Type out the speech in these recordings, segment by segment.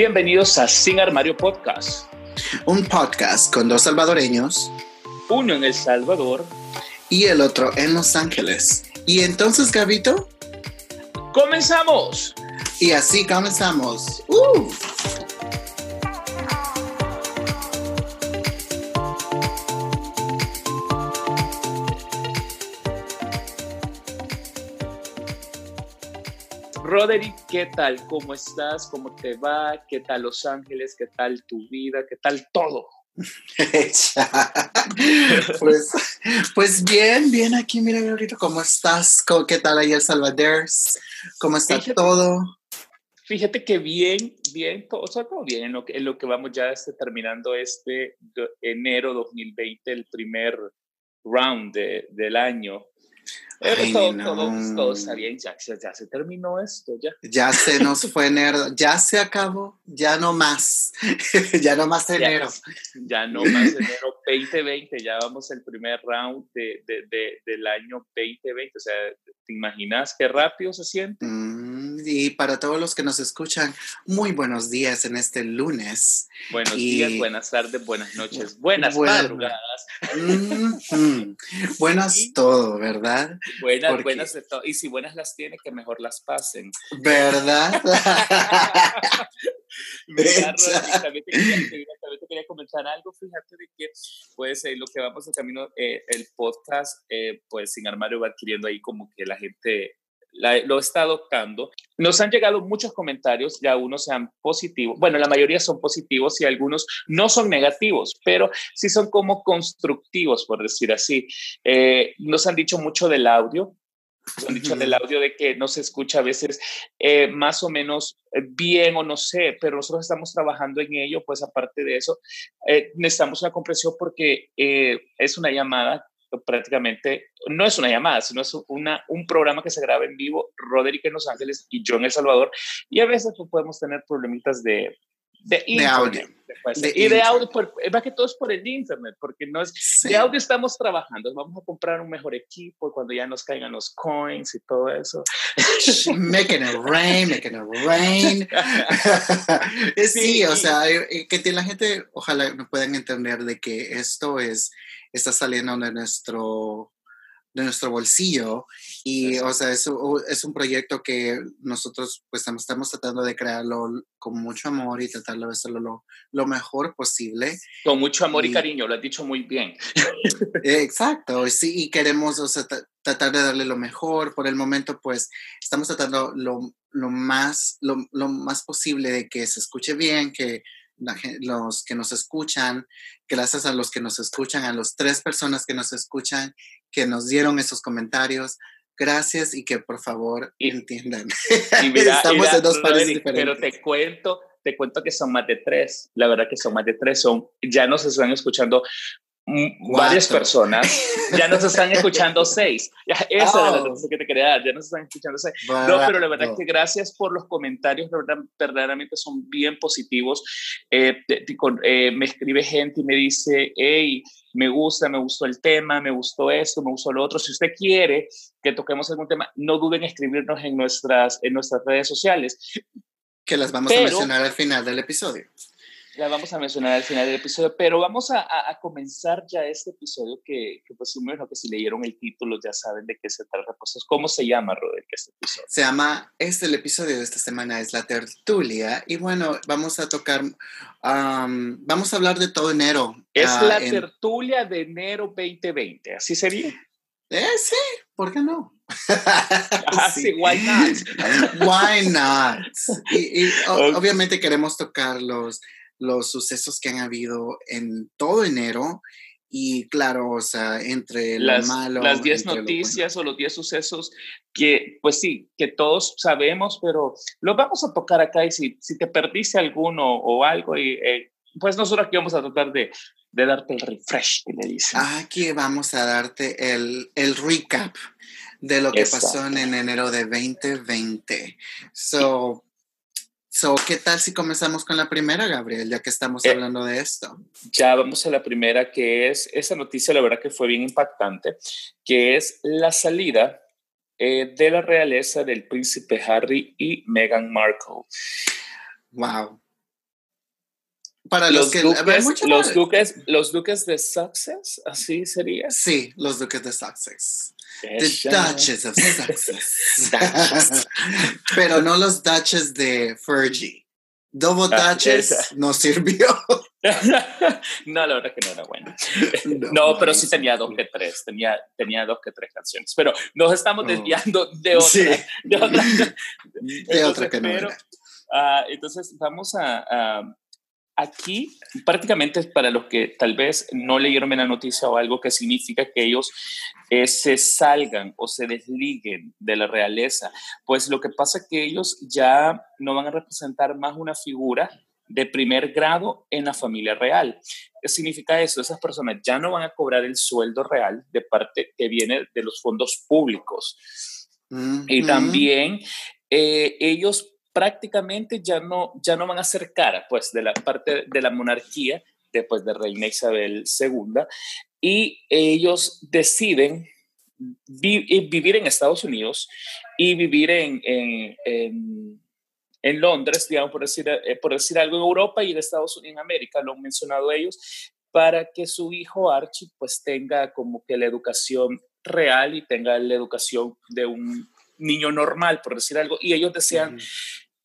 Bienvenidos a Sin Armario Podcast. Un podcast con dos salvadoreños. Uno en El Salvador. Y el otro en Los Ángeles. Y entonces, Gabito. ¡Comenzamos! Y así comenzamos. ¡Uh! Roderick, ¿qué tal? ¿Cómo estás? ¿Cómo te va? ¿Qué tal Los Ángeles? ¿Qué tal tu vida? ¿Qué tal todo? pues, pues bien, bien aquí, mira, ahorita, ¿cómo estás? ¿Qué tal ahí El Salvador? ¿Cómo está todo? Fíjate que bien, bien, todo, todo bien en lo, que, en lo que vamos ya este, terminando este enero 2020, el primer round de, del año. Ay, todo, todo, todo, está bien, ya, ya, se terminó esto, ya. Ya se nos fue enero, ya se acabó, ya no más, ya no más enero. Ya, no más enero 2020, ya vamos el primer round de, de, de, del año 2020, o sea, ¿te imaginas qué rápido se siente? Mm, y para todos los que nos escuchan, muy buenos días en este lunes. Buenos días, buenas tardes, buenas noches, buenas madrugadas. Mm, mm, buenas todo, ¿verdad? Buenas, Porque... buenas de todo. Y si buenas las tiene, que mejor las pasen. ¿Verdad? Mira, Rodri, también, te quería, también te quería comentar algo. Fíjate de que, pues, eh, lo que vamos en camino, eh, el podcast, eh, pues, sin armario va adquiriendo ahí como que la gente la, lo está adoptando. Nos han llegado muchos comentarios, ya unos sean positivos, bueno, la mayoría son positivos y algunos no son negativos, pero sí son como constructivos, por decir así. Eh, nos han dicho mucho del audio, nos han dicho del audio de que no se escucha a veces eh, más o menos bien o no sé, pero nosotros estamos trabajando en ello, pues aparte de eso, eh, necesitamos una compresión porque eh, es una llamada prácticamente, no es una llamada, sino es una, un programa que se graba en vivo, Roderick en Los Ángeles y yo en El Salvador, y a veces pues, podemos tener problemitas de, de, de audio. De y de audio, por, más que todo es por el internet, porque no es, sí. de audio estamos trabajando, vamos a comprar un mejor equipo cuando ya nos caigan los coins y todo eso. making it rain, making it rain. sí, sí, o sea, que la gente, ojalá me puedan entender de que esto es, está saliendo de nuestro de nuestro bolsillo y o sea es, es, un proyecto que nosotros pues estamos tratando de crearlo con mucho amor y tratar de hacerlo lo, lo mejor posible con mucho amor y, y, cariño lo has dicho muy bien. Exacto sí y queremos o sea, tratar de darle lo mejor. Por el momento pues estamos tratando lo, lo más lo, lo más posible de que se escuche bien que la, los que nos escuchan, gracias a los que nos escuchan, a las tres personas que nos escuchan, que nos dieron esos comentarios. Gracias y que por favor y, entiendan. Y mira, Estamos mira, en dos países diferentes. Pero te cuento, te cuento que son más de tres. La verdad que son más de tres. Son, ya nos están escuchando. Varias personas. Ya nos están escuchando seis. Esa oh. era la noticia que te quería dar. Ya nos están escuchando seis. No, pero la verdad es que gracias por los comentarios. La verdad, verdaderamente son bien positivos. Eh, te, te, eh, me escribe gente y me dice, hey, me gusta, me gustó el tema, me gustó esto, me gustó lo otro. Si usted quiere que toquemos algún tema, no duden en escribirnos en nuestras, en nuestras redes sociales. Que las vamos pero, a mencionar al final del episodio la vamos a mencionar al final del episodio, pero vamos a, a, a comenzar ya este episodio que, que pues bueno, que si leyeron el título ya saben de qué se trata. Pues, ¿Cómo se llama, Roderick, este episodio? Se llama, este el episodio de esta semana es La Tertulia y bueno, vamos a tocar, um, vamos a hablar de todo enero. Es uh, la en... tertulia de enero 2020, ¿así sería? Eh, sí, ¿por qué no? ah, sí. sí, why not? why not? Y, y okay. obviamente queremos tocar los los sucesos que han habido en todo enero y claro, o sea, entre las, lo malo. Las 10 noticias bueno. o los 10 sucesos que, pues sí, que todos sabemos, pero los vamos a tocar acá y si, si te perdiste alguno o algo, y, eh, pues nosotros aquí vamos a tratar de, de darte el refresh, que le dicen. Aquí vamos a darte el, el recap de lo que Exacto. pasó en enero de 2020. So, So, ¿qué tal si comenzamos con la primera, Gabriel, ya que estamos eh, hablando de esto? Ya vamos a la primera, que es esa noticia, la verdad que fue bien impactante, que es la salida eh, de la realeza del príncipe Harry y Meghan Markle. Wow. para los, que duques, los duques, los duques de Sussex, así sería. Sí, los duques de Sussex. The Duchess of Sussex. Pero no los Duchess de Fergie. Double ah, Duchess no sirvió. no, la verdad que no era bueno. No, pero sí tenía dos que tres, tenía, tenía dos que tres canciones. Pero nos estamos oh. desviando de otra. De otra, de otra que no era. Uh, entonces vamos a, aquí prácticamente para los que tal vez no leyeron la noticia o algo que significa que ellos eh, se salgan o se desliguen de la realeza, pues lo que pasa es que ellos ya no van a representar más una figura de primer grado en la familia real. ¿Qué significa eso? Esas personas ya no van a cobrar el sueldo real de parte que viene de los fondos públicos. Y también eh, ellos prácticamente ya no, ya no van a ser cara pues, de la parte de la monarquía después de Reina Isabel II y ellos deciden eh, vivir en Estados Unidos y vivir en, en, en, Londres, digamos, por decir, eh, por decir algo, en Europa y en Estados Unidos, en América, lo han mencionado ellos, para que su hijo Archie pues tenga como que la educación real y tenga la educación de un niño normal, por decir algo, y ellos desean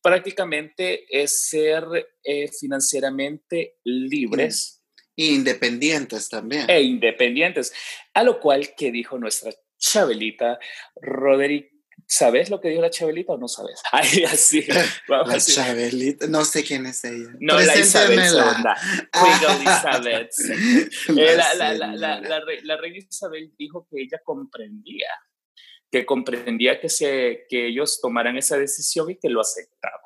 prácticamente es ser eh, financieramente libres. Independientes también. E independientes. A lo cual que dijo nuestra Chabelita, Roderick. ¿Sabes lo que dijo la Chabelita o no sabes? Ay, así. la Chabelita, no sé quién es ella. No, la Isabel Segunda. Elizabeth. Eh, la, la, la, la, reina Isabel dijo que ella comprendía que comprendía que, se, que ellos tomaran esa decisión y que lo aceptaba.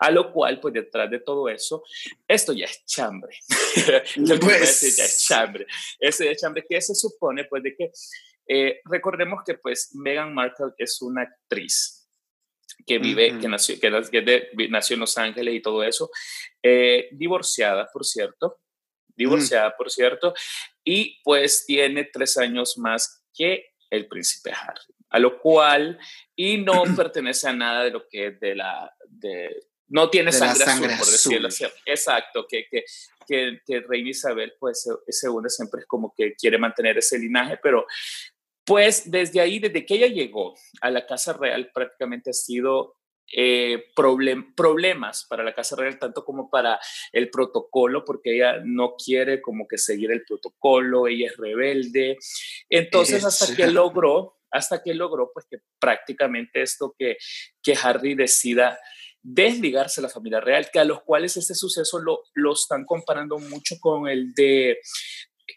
A lo cual, pues detrás de todo eso, esto ya es chambre. pues... ya es chambre. Ese es chambre que se supone, pues, de que eh, recordemos que, pues, Meghan Markle es una actriz que vive, que, nació, que, nació en Los Ángeles y todo eso, eh, divorciada, por cierto, divorciada, por cierto, y pues tiene tres años más que el príncipe Harry a lo cual, y no pertenece a nada de lo que es de la, de, no tiene sangre, azul, por decirlo así. Exacto, que, que, que, que, Reina Isabel, pues, según siempre es como que quiere mantener ese linaje, pero pues desde ahí, desde que ella llegó a la Casa Real, prácticamente ha sido eh, problemas para la Casa Real, tanto como para el protocolo, porque ella no quiere como que seguir el protocolo, ella es rebelde. Entonces, hasta que logró hasta que logró pues que prácticamente esto que, que Harry decida desligarse de la familia real, que a los cuales este suceso lo, lo están comparando mucho con el de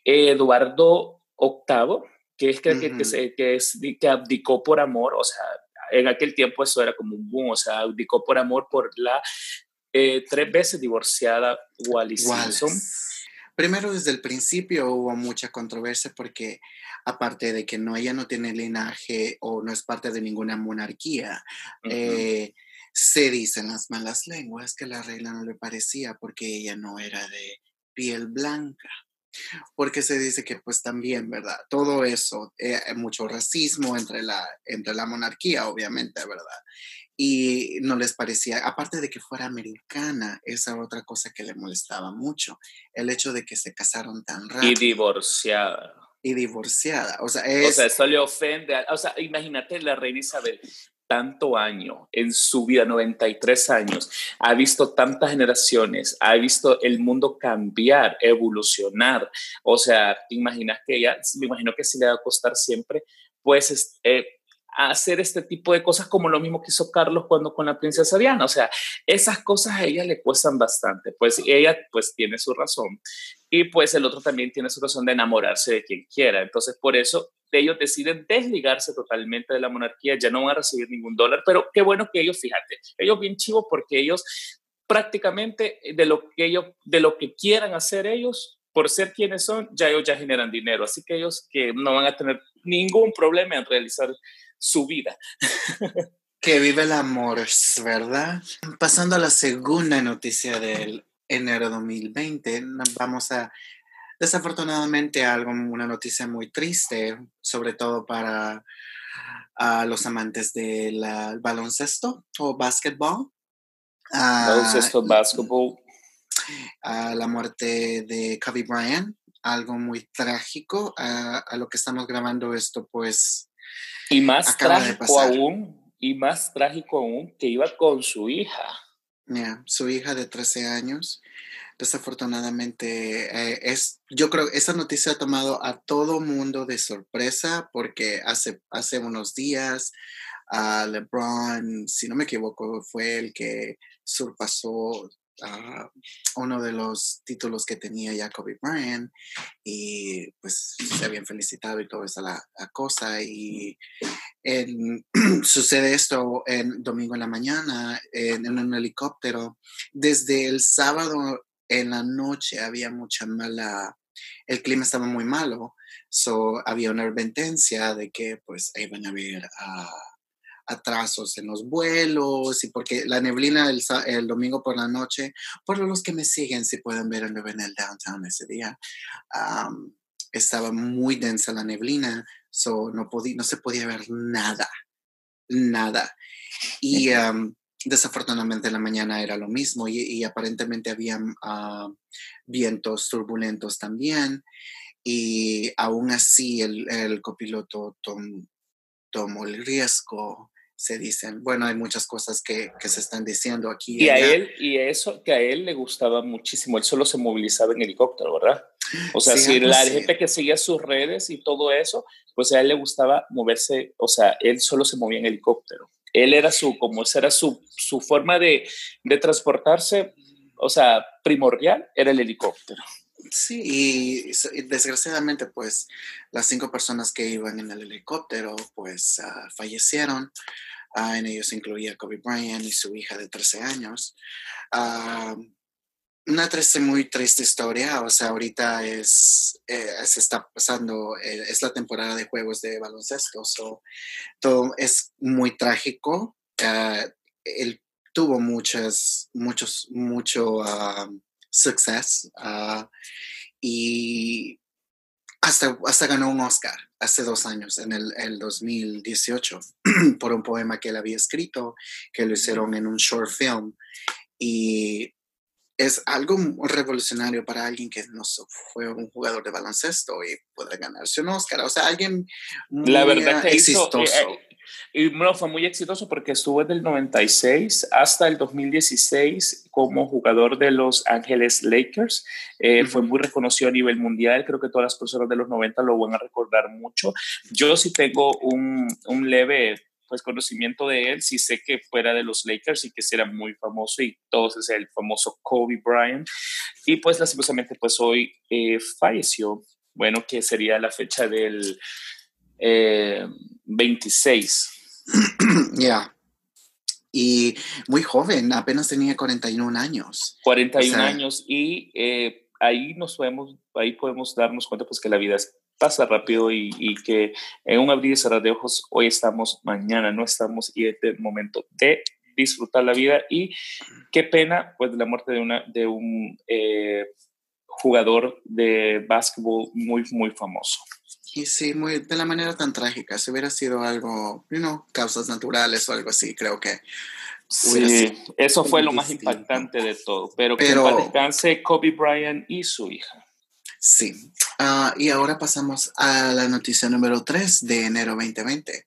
Eduardo VIII, que es que, que, que, es, que abdicó por amor, o sea, en aquel tiempo eso era como un boom, o sea, abdicó por amor por la eh, tres veces divorciada Wally Simpson. Primero, desde el principio hubo mucha controversia porque aparte de que no, ella no tiene linaje o no es parte de ninguna monarquía, eh, se dicen las malas lenguas que la reina no le parecía porque ella no era de piel blanca. Porque se dice que pues también, ¿verdad? Todo eso, eh, mucho racismo entre la, entre la monarquía, obviamente, ¿verdad? y no les parecía, aparte de que fuera americana, esa otra cosa que le molestaba mucho, el hecho de que se casaron tan rápido. Y divorciada. Y divorciada, o sea, O sea, eso le ofende, o sea, imagínate la reina Isabel, tanto año en su vida, 93 años, ha visto tantas generaciones, ha visto el mundo cambiar, evolucionar, o sea, te imaginas que ella, me imagino que sí le va a costar siempre, pues, eh, hacer este tipo de cosas como lo mismo que hizo Carlos cuando con la princesa Diana. O sea, esas cosas a ella le cuestan bastante. Pues ella pues tiene su razón y pues el otro también tiene su razón de enamorarse de quien quiera. Entonces por eso ellos deciden desligarse totalmente de la monarquía, ya no van a recibir ningún dólar, pero qué bueno que ellos, fíjate, ellos bien chivos porque ellos prácticamente de lo que ellos, de lo que quieran hacer ellos, por ser quienes son, ya ellos ya generan dinero, así que ellos que no van a tener ningún problema en realizar su vida. que vive el amor, ¿verdad? Pasando a la segunda noticia del enero 2020, vamos a desafortunadamente algo, una noticia muy triste, sobre todo para los amantes del baloncesto o básquetbol. baloncesto, básquetbol. la muerte de Kobe Bryant, algo muy trágico. A, lo que estamos grabando esto, pues. Y más trágico aún, y más trágico aún, que iba con su hija. Su hija de 13 años. Desafortunadamente, eh, es, yo creo que esa noticia ha tomado a todo mundo de sorpresa porque hace, hace unos días a LeBron, si no me equivoco, fue el que surpasó uh, uno de los títulos que tenía ya Kobe Bryant y pues se habían felicitado y toda esa la, cosa y sucede esto en domingo en la mañana en, un helicóptero. Desde el sábado en la noche había mucha mala el clima estaba muy malo so había una advertencia de que pues iban a haber uh, atrasos en los vuelos y porque la neblina el, domingo por la noche, por los que me siguen, si pueden ver en el downtown ese día, estaba muy densa la neblina, so no, podía, no se podía ver nada, nada. Y desafortunadamente en la mañana era lo mismo y, aparentemente había ah, vientos turbulentos también. Y aún así el, el copiloto tomó el riesgo se dicen. Bueno, hay muchas cosas que, que se están diciendo aquí. Y, a él, y eso que a él le gustaba muchísimo, él solo se movilizaba en helicóptero, ¿verdad? O sea, si la gente que seguía sus redes y todo eso, pues a él le gustaba moverse, o sea, él solo se movía en helicóptero. Él era su, como esa era su, su forma de, de transportarse, o sea, primordial, era el helicóptero. Sí, y, desgraciadamente, pues las cinco personas que iban en el helicóptero, pues ah, fallecieron. Ah, en ellos incluía Kobe Bryant y su hija de 13 años. Ah, una triste, muy triste historia. O sea, ahorita es, eh, se está pasando, eh, es la temporada de juegos de baloncesto. So, todo es muy trágico. él tuvo muchas, muchos, mucho Success ah, y hasta, hasta ganó un Oscar hace dos años, en el, el 2018, por un poema que él había escrito, que lo hicieron en un short film. Y es algo revolucionario para alguien que no fue un jugador de baloncesto y puede ganarse un Oscar. O sea, alguien muy La verdad que exitoso. Eh, y bueno, fue muy exitoso porque estuvo desde el 96 hasta el 2016 como jugador de Los Ángeles Lakers. Eh, fue muy reconocido a nivel mundial. Creo que todas las personas de los 90 lo van a recordar mucho. Yo sí tengo un, un leve pues conocimiento de él, sí sé que fuera de los Lakers y que era muy famoso y todos es el famoso Kobe Bryant y pues lastimosamente pues hoy eh, falleció, bueno que sería la fecha del 26. Eh, ya. Y muy joven, apenas tenía 41 años. 41 años y eh, ahí nos podemos, ahí podemos darnos cuenta pues que la vida pasa rápido y, que en un abrir y cerrar de ojos hoy estamos, mañana no estamos y es el momento de disfrutar la vida y qué pena pues la muerte de, una, de un eh, jugador de básquetbol muy, muy famoso. Y sí, muy, de la manera tan trágica. Si hubiera sido algo, you know, causas naturales o algo así, creo que. Sí, eso fue lo más impactante de todo. Pero, pero que descanse Kobe Bryant y su hija. Sí. Ah, y ahora pasamos a la noticia número 3 de enero 2020.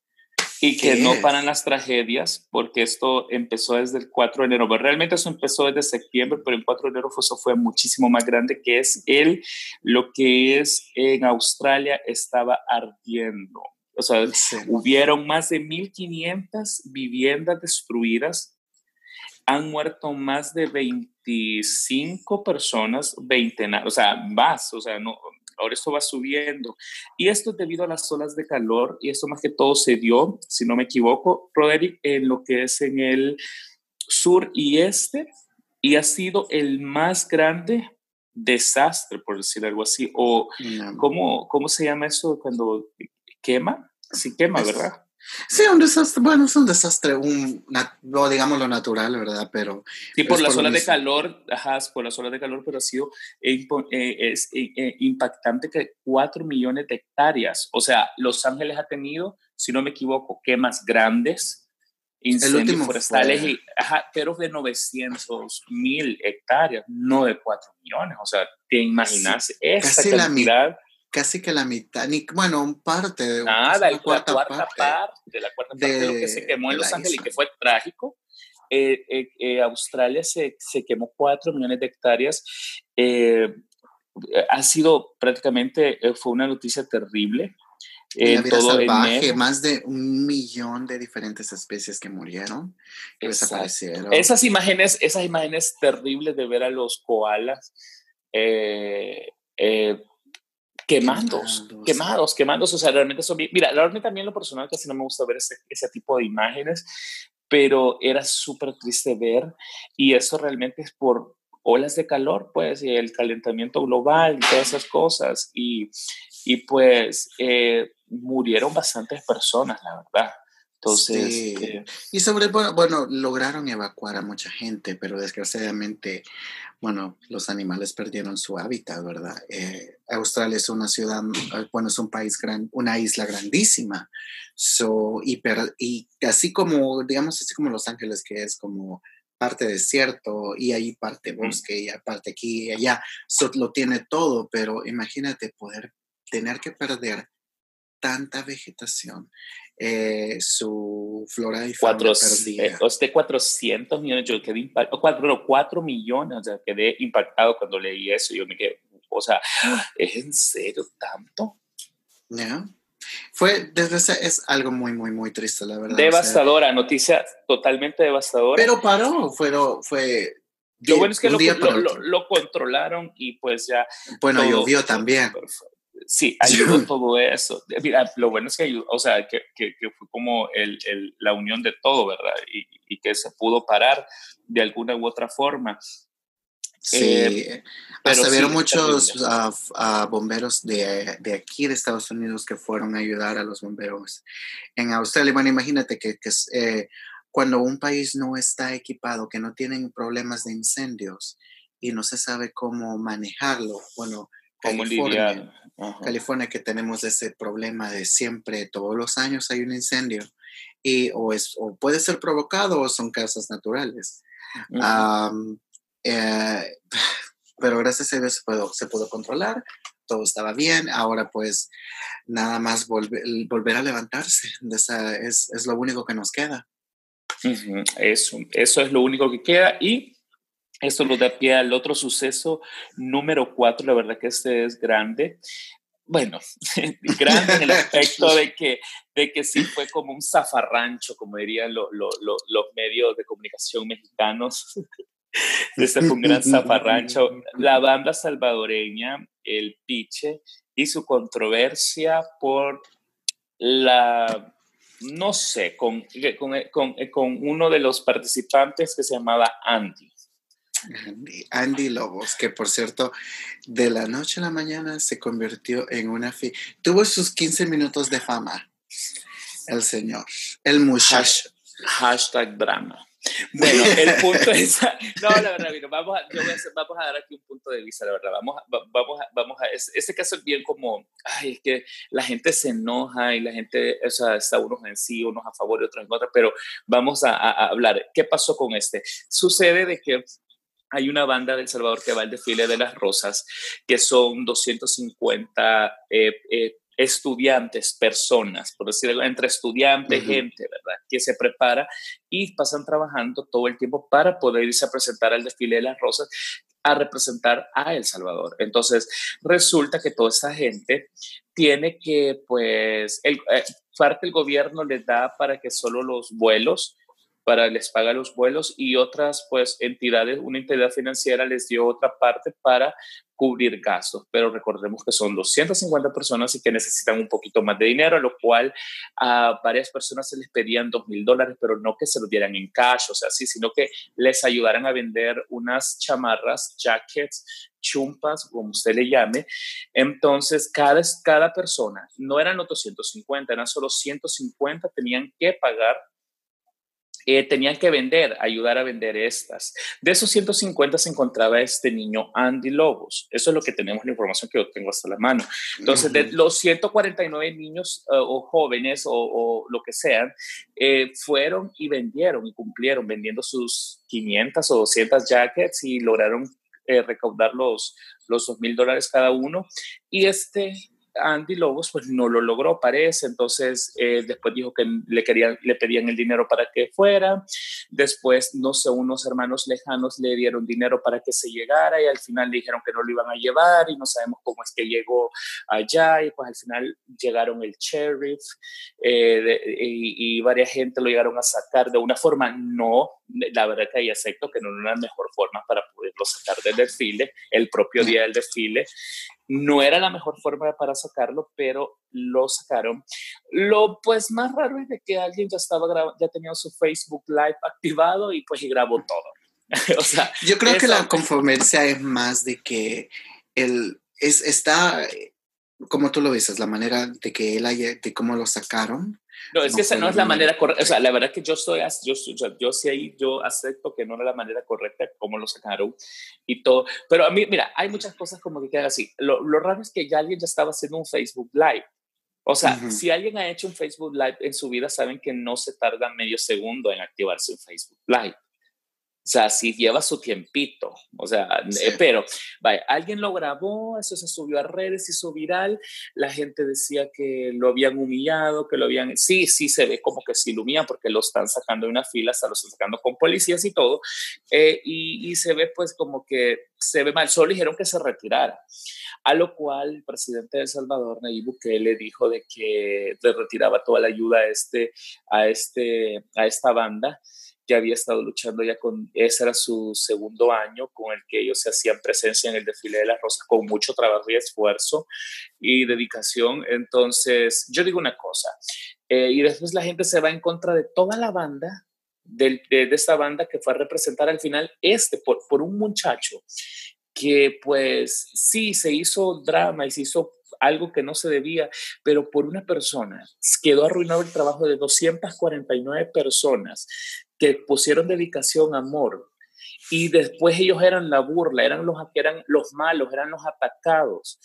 Y que no paran las tragedias, porque esto empezó desde el 4 de enero. Pero realmente eso empezó desde septiembre, pero el 4 de enero eso fue muchísimo más grande, que es el, lo que es en Australia estaba ardiendo. O sea, hubieron más de 1.500 viviendas destruidas, han muerto más de 25 personas, 20, o sea, más, o sea, no, ahora esto va subiendo. Y esto es debido a las olas de calor, y esto más que todo se dio, si no me equivoco, Roderick, en lo que es en el sur y este, y ha sido el más grande desastre, por decir algo así, o ¿cómo, ¿cómo se llama eso cuando quema? Sí quema, ¿verdad? Sí, un desastre, bueno, es un desastre, un, no digamos lo natural, ¿verdad? Pero... Sí, por las olas de calor, ajá, por las olas de calor, pero ha sido eh, es, eh, eh, impactante que 4 millones de hectáreas, o sea, Los Ángeles ha tenido, si no me equivoco, quemas grandes, incendios forestales, y, pero de 900 mil hectáreas, no de 4 millones. O sea, te imaginas esa cantidad casi que la mitad, ni, bueno, parte de Nada, la cuarta, parte, de la cuarta parte de, lo que se quemó en Los Ángeles y que fue trágico. Eh, eh, eh, Australia se, se, quemó 4 millones de hectáreas. ha sido prácticamente, fue una noticia terrible. En todo salvaje, más de un millón de diferentes especies que murieron, que desaparecieron. Esas imágenes, esas imágenes terribles de ver a los koalas eh, quemados, quemados, quemados, o sea, realmente son, mira, realmente también lo personal casi no me gusta ver ese, ese tipo de imágenes, pero era súper triste ver y eso realmente es por olas de calor, pues, y el calentamiento global y todas esas cosas y, y pues eh, murieron bastantes personas, la verdad. Entonces, eh, y sobre, bueno, bueno, lograron evacuar a mucha gente, pero desgraciadamente, bueno, los animales perdieron su hábitat, ¿verdad? Eh, Australia es una ciudad, eh, bueno, es un país gran, una isla grandísima, so, y, y así como, digamos, así como Los Ángeles, que es como parte desierto y ahí parte bosque y aparte aquí y allá, so, lo tiene todo, pero imagínate poder tener que perder tanta vegetación eh, su flora y fauna Cuatro, perdida. Eh, este 400 millones, yo quedé impactado, 4, 4 millones, o sea, quedé impactado cuando leí eso, yo me quedé, o sea, ¿es en serio tanto? Ya. Fue, desde es algo muy, muy, muy triste, la verdad. Devastadora, noticia totalmente devastadora. Pero paró, fue, fue lo bueno es que lo, lo, lo, controlaron y pues ya. Bueno, llovió también sí, ayudó todo eso. Mira, lo bueno es que ayudó, o sea, que, que, fue como el, el, la unión de todo, ¿verdad? Y, y, que se pudo parar de alguna u otra forma. Sí, eh, hasta vieron muchos uh, bomberos de, de, aquí, de Estados Unidos, que fueron a ayudar a los bomberos en Australia. Bueno, imagínate que, que eh, cuando un país no está equipado, que no tienen problemas de incendios y no se sabe cómo manejarlo, bueno, ¿Cómo California, California, que tenemos ese problema de siempre, todos los años hay un incendio, y o, es, o puede ser provocado o son causas naturales. Eh, pero gracias a Dios se pudo, se pudo controlar, todo estaba bien, ahora pues nada más volver, volver a levantarse, Esa es, es, lo único que nos queda. eso, eso es lo único que queda y esto lo da pie al otro suceso número cuatro, la verdad que este es grande. Bueno, grande en el aspecto de que, de que sí fue como un zafarrancho, como dirían los medios de comunicación mexicanos. Este fue un gran zafarrancho. La banda salvadoreña, el Piche, y su controversia por la, no sé, con, con, con, con uno de los participantes que se llamaba Andy. Andy, Lobos, que por cierto, de la noche a la mañana se convirtió en una... Tuvo sus 15 minutos de fama, el señor, el muchacho. Hashtag drama. Bueno, el punto es, no, la verdad, vamos a, vamos a dar aquí un punto de vista, la verdad, vamos a, vamos a, vamos a, ese caso es bien como, ay, es que la gente se enoja y la gente, o sea, está unos en sí, unos a favor y otros en contra, pero vamos a, a hablar, ¿qué pasó con este? Sucede de que hay una banda del Salvador que va al desfile de las rosas, que son 250 eh, eh, estudiantes, personas, por decirlo, entre estudiantes, gente, ¿verdad? Que se prepara y pasan trabajando todo el tiempo para poder irse a presentar al desfile de las rosas, a representar a El Salvador. Entonces, resulta que toda esta gente tiene que, pues, el, eh, parte del gobierno les da para que solo los vuelos para les paga los vuelos y otras pues entidades, una entidad financiera les dio otra parte para cubrir gastos, pero recordemos que son 250 personas y que necesitan un poquito más de dinero, lo cual a varias personas se les pedían 2 mil dólares, pero no que se lo dieran en cash, o sea, sí, sino que les ayudaran a vender unas chamarras, jackets, chumpas, como usted le llame. Entonces, cada, cada persona, no eran los 250, eran solo 150, tenían que pagar eh, tenían que vender, ayudar a vender estas. De esos 150 se encontraba este niño Andy Lobos. Eso es lo que tenemos la información que yo tengo hasta la mano. Entonces, de los 149 niños eh, o jóvenes o, lo que sean, eh, fueron y vendieron y cumplieron vendiendo sus 500 o 200 jackets y lograron recaudar los, los 2 mil dólares cada uno. Y este Andy Lobos pues no lo logró, parece, entonces eh, después dijo que le, querían, le pedían el dinero para que fuera, después, no sé, unos hermanos lejanos le dieron dinero para que se llegara y al final le dijeron que no lo iban a llevar y no sabemos cómo es que llegó allá. Y pues al final llegaron el sheriff eh, y, y, varias gente lo llegaron a sacar de una forma, no, la verdad que ahí acepto que no era la mejor forma para poderlo sacar del desfile, el propio día del desfile, no era la mejor forma para sacarlo, pero lo sacaron. Lo pues más raro es de que alguien ya estaba ya tenía su Facebook Live activado y pues y grabó todo. o sea, yo creo que la conformencia es más de que el es está como tú lo dices, la manera de que él haya, de cómo lo sacaron, no, es que esa no es la manera correcta. O sea, la verdad que yo estoy, yo, yo, yo sí ahí, yo acepto que no era la manera correcta como lo sacaron y todo. Pero a mí, mira, hay muchas cosas como que quedan así. Lo, lo raro es que ya alguien ya estaba haciendo un Facebook Live. O sea, si alguien ha hecho un Facebook Live en su vida, saben que no se tarda medio segundo en activarse un Facebook Live. O sea, sí lleva su tiempito, o sea, eh, pero, vaya, alguien lo grabó, eso se subió a redes, hizo viral, la gente decía que lo habían humillado, que lo habían, sí, sí se ve como que se ilumina porque lo están sacando de una fila, hasta lo están sacando con policías y todo, eh, y, y, se ve pues como que se ve mal, solo dijeron que se retirara, a lo cual el presidente de El Salvador, Nayib Bukele, dijo de que le retiraba toda la ayuda a, este, a, este, a esta banda, ya había estado luchando ya con, ese era su segundo año con el que ellos se hacían presencia en el desfile de las rosas con mucho trabajo y esfuerzo y dedicación. Entonces, yo digo una cosa, eh, y después la gente se va en contra de toda la banda, de, de, esta banda que fue a representar al final este, por, por un muchacho que pues sí, se hizo drama y se hizo algo que no se debía, pero por una persona quedó arruinado el trabajo de 249 personas que pusieron dedicación, amor, y después ellos eran la burla, eran los, eran los malos, eran los atacados,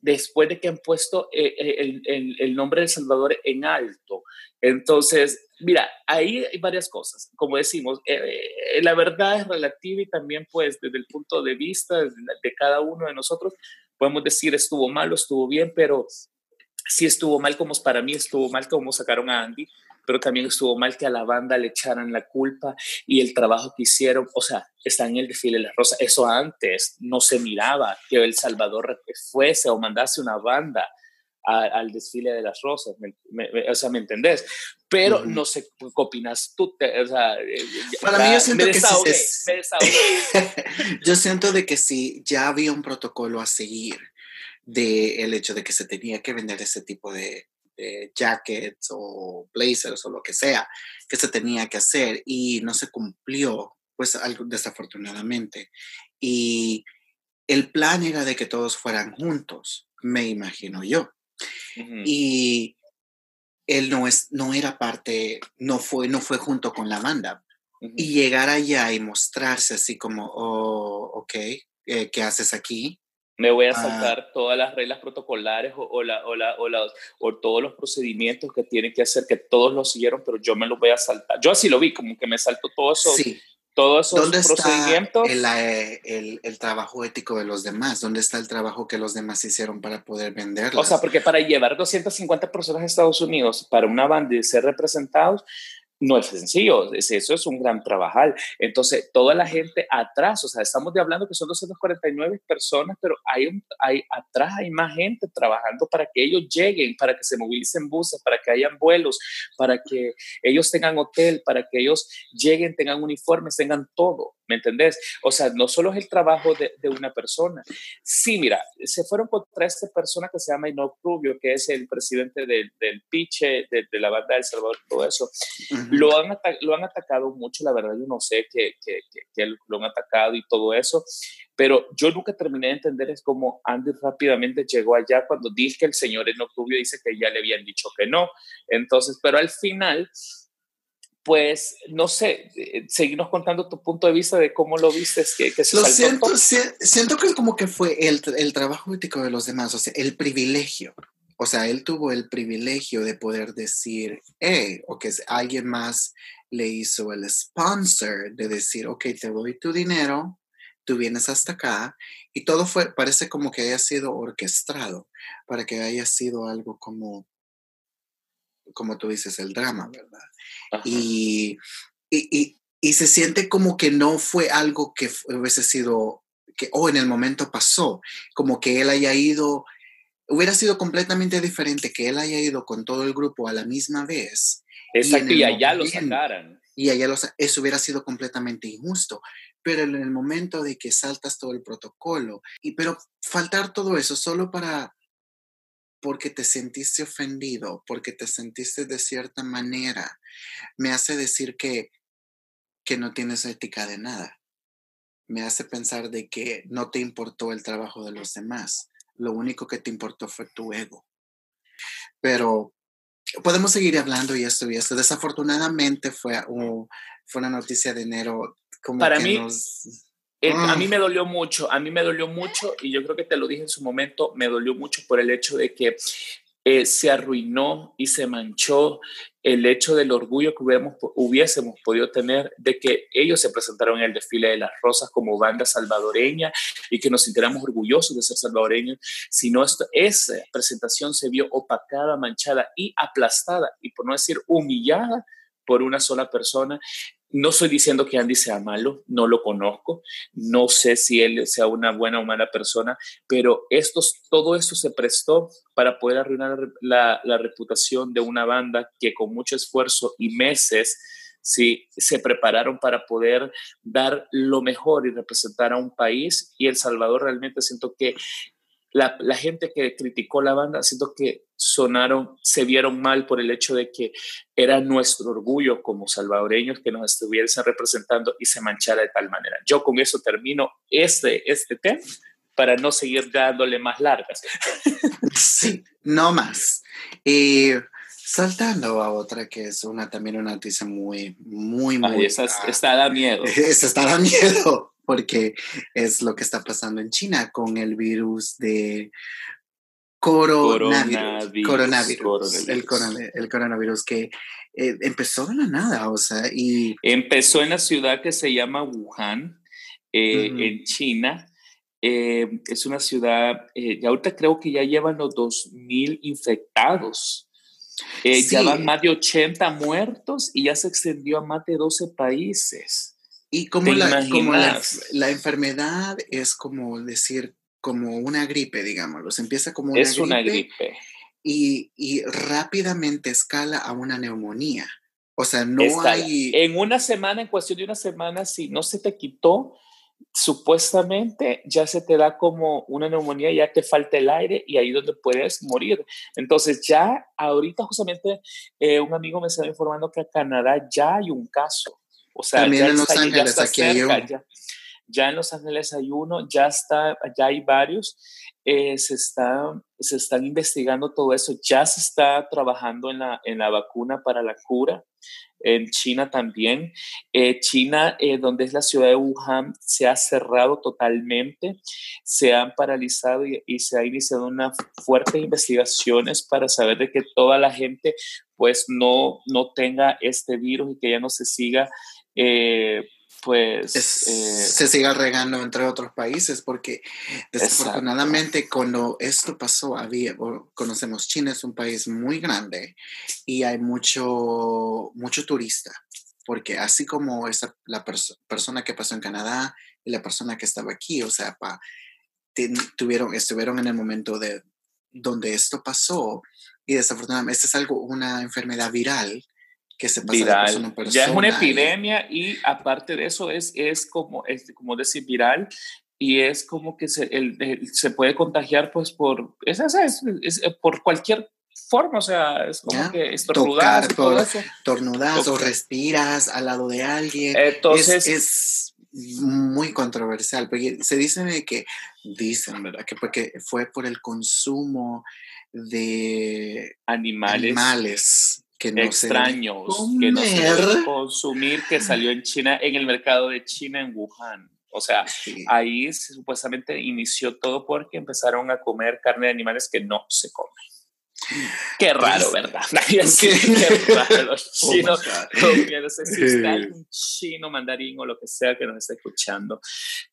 después de que han puesto eh, eh, el, nombre de Salvador en alto. Entonces, mira, ahí hay varias cosas. Como decimos, eh, la verdad es relativa y también pues desde el punto de vista de, cada uno de nosotros, podemos decir estuvo mal estuvo bien, pero si estuvo mal como para mí estuvo mal como sacaron a Andy, pero también estuvo mal que a la banda le echaran la culpa y el trabajo que hicieron, o sea, está en el desfile de la rosa, eso antes no se miraba que El Salvador fuese o mandase una banda al desfile de las rosas, o sea, ¿me entendés? Pero no sé qué opinas tú, o sea, eh, para mí yo siento que sí, yo siento de que sí, ya había un protocolo a seguir del el hecho de que se tenía que vender ese tipo de, jackets o blazers o lo que sea que se tenía que hacer y no se cumplió, pues algo desafortunadamente. Y el plan era de que todos fueran juntos, me imagino yo. Y él no, es, no era parte, no fue, no fue junto con la banda. Y llegar allá y mostrarse así como, oh, ok, eh, ¿qué haces aquí? Me voy a ah. saltar todas las reglas protocolares o, o, la, o, la, o, todos los procedimientos que tienen que hacer, que todos lo siguieron, pero yo me los voy a saltar. Yo así lo vi, como que me salto todo eso. Sí. Todos esos ¿Dónde procedimientos. Está el, el, el, trabajo ético de los demás? ¿Dónde está el trabajo que los demás hicieron para poder venderlo? O sea, porque para llevar 250 personas a Estados Unidos para una banda y ser representados, no es sencillo, eso es un gran trabajar. Entonces, toda la gente atrás, o sea, estamos hablando que son 249 personas, pero hay, hay atrás hay más gente trabajando para que ellos lleguen, para que se movilicen buses, para que hayan vuelos, para que ellos tengan hotel, para que ellos lleguen, tengan uniformes, tengan todo. ¿Me entendés? O sea, no solo es el trabajo de, de una persona. Sí, mira, se fueron contra esta persona que se llama Enoch Rubio, que es el presidente del, del Piche, de, de, la banda de El Salvador, todo eso. lo, han lo han atacado mucho, la verdad, yo no sé que, que, que, lo han atacado y todo eso, pero yo nunca terminé de entender es cómo Andy rápidamente llegó allá cuando dije que el señor Enoch Rubio dice que ya le habían dicho que no. Entonces, pero al final pues no sé, eh, seguimos contando tu punto de vista de cómo lo viste. Que, que se lo siento, siento que como que fue el, el trabajo ético de los demás, o sea, el privilegio. O sea, él tuvo el privilegio de poder decir, hey, o que alguien más le hizo el sponsor de decir, ok, te doy tu dinero, tú vienes hasta acá, y todo fue, parece como que haya sido orquestado para que haya sido algo como, como tú dices, el drama, ¿verdad? Y, y, y, se siente como que no fue algo que hubiese sido, que, oh, en el momento pasó, como que él haya ido, hubiera sido completamente diferente que él haya ido con todo el grupo a la misma vez Exacto, y, allá lo sacaran. Y allá eso hubiera sido completamente injusto. Pero en el momento de que saltas todo el protocolo, y pero faltar todo eso solo para porque te sentiste ofendido, porque te sentiste de cierta manera, me hace decir que, que no tienes ética de nada. Me hace pensar de que no te importó el trabajo de los demás. Lo único que te importó fue tu ego. Pero podemos seguir hablando y esto y esto. Desafortunadamente fue, fue una noticia de enero. Como Para mí, eh, a mí ¡ah! me dolió mucho, a mí me dolió mucho y yo creo que te lo dije en su momento, me dolió mucho por el hecho de que eh, se arruinó y se manchó el hecho del orgullo que hubiéramos, hubiésemos podido tener de que ellos se presentaron en el desfile de las rosas como banda salvadoreña y que nos sintiéramos orgullosos de ser salvadoreños, sino esto, esa presentación se vio opacada, manchada y aplastada, y por no decir humillada por una sola persona no estoy diciendo que Andy sea malo, no lo conozco, no sé si él sea una buena o mala persona, pero estos, todo esto se prestó para poder arruinar la, reputación de una banda que con mucho esfuerzo y meses sí, se prepararon para poder dar lo mejor y representar a un país. Y El Salvador realmente siento que la, la, gente que criticó la banda, siento que sonaron, se vieron mal por el hecho de que era nuestro orgullo como salvadoreños que nos estuviesen representando y se manchara de tal manera. Yo con eso termino este, este tema para no seguir dándole más largas. Sí, no más. Y saltando a otra que es una también una noticia muy, muy, muy... esa está da miedo. Esa está da miedo porque es lo que está pasando en China con el virus de coronavirus, coronavirus, El, coronavirus que eh, empezó de la nada, o sea, y... Empezó en la ciudad que se llama Wuhan, eh, en China. Eh, es una ciudad, y ahorita creo que ya llevan los 2.000 infectados. Ya van más de 80 muertos y ya se extendió a más de 12 países. Y como, la, como la, enfermedad es como decir, como una gripe, digámoslo, se empieza como una es gripe. una gripe. Y, y, rápidamente escala a una neumonía. O sea, no hay... En una semana, en cuestión de una semana, si no se te quitó, supuestamente ya se te da como una neumonía, ya te falta el aire y ahí donde puedes morir. Entonces ya ahorita justamente eh, un amigo me estaba informando que a Canadá ya hay un caso. O sea, También en Los Ángeles, aquí hay Ya, en Los Ángeles hay uno, ya está, ya hay varios. Eh, se, está, se están investigando todo eso, ya se está trabajando en la, en la vacuna para la cura. En China también. Eh, China, eh, donde es la ciudad de Wuhan, se ha cerrado totalmente, se han paralizado y, y se ha iniciado unas fuertes investigaciones para saber de que toda la gente pues no, no tenga este virus y que ya no se siga eh, pues eh, se siga regando entre otros países porque desafortunadamente cuando esto pasó había conocemos China es un país muy grande y hay mucho mucho turista porque así como esa la persona que pasó en Canadá y la persona que estaba aquí o sea pa, tuvieron estuvieron en el momento de donde esto pasó y desafortunadamente esta es algo una enfermedad viral que se pasa viral. De persona Ya es una epidemia y aparte de eso es, es, como, es como decir viral y es como que se, el, se puede contagiar pues por, es, es, es, por cualquier forma, o sea, es como que estornudas, tornudas o respiras al lado de alguien. Entonces es, muy controversial, porque se dice que, dicen, ¿verdad? Que porque fue por el consumo de animales, animales que no extraños que no se consumir que salió en China en el mercado de China en Wuhan. O sea, ahí supuestamente inició todo porque empezaron a comer carne de animales que no se comen. Qué raro, ¿verdad? Qué, qué raro. Los oh chinos, no sé si está un chino mandarín o lo que sea que nos esté escuchando.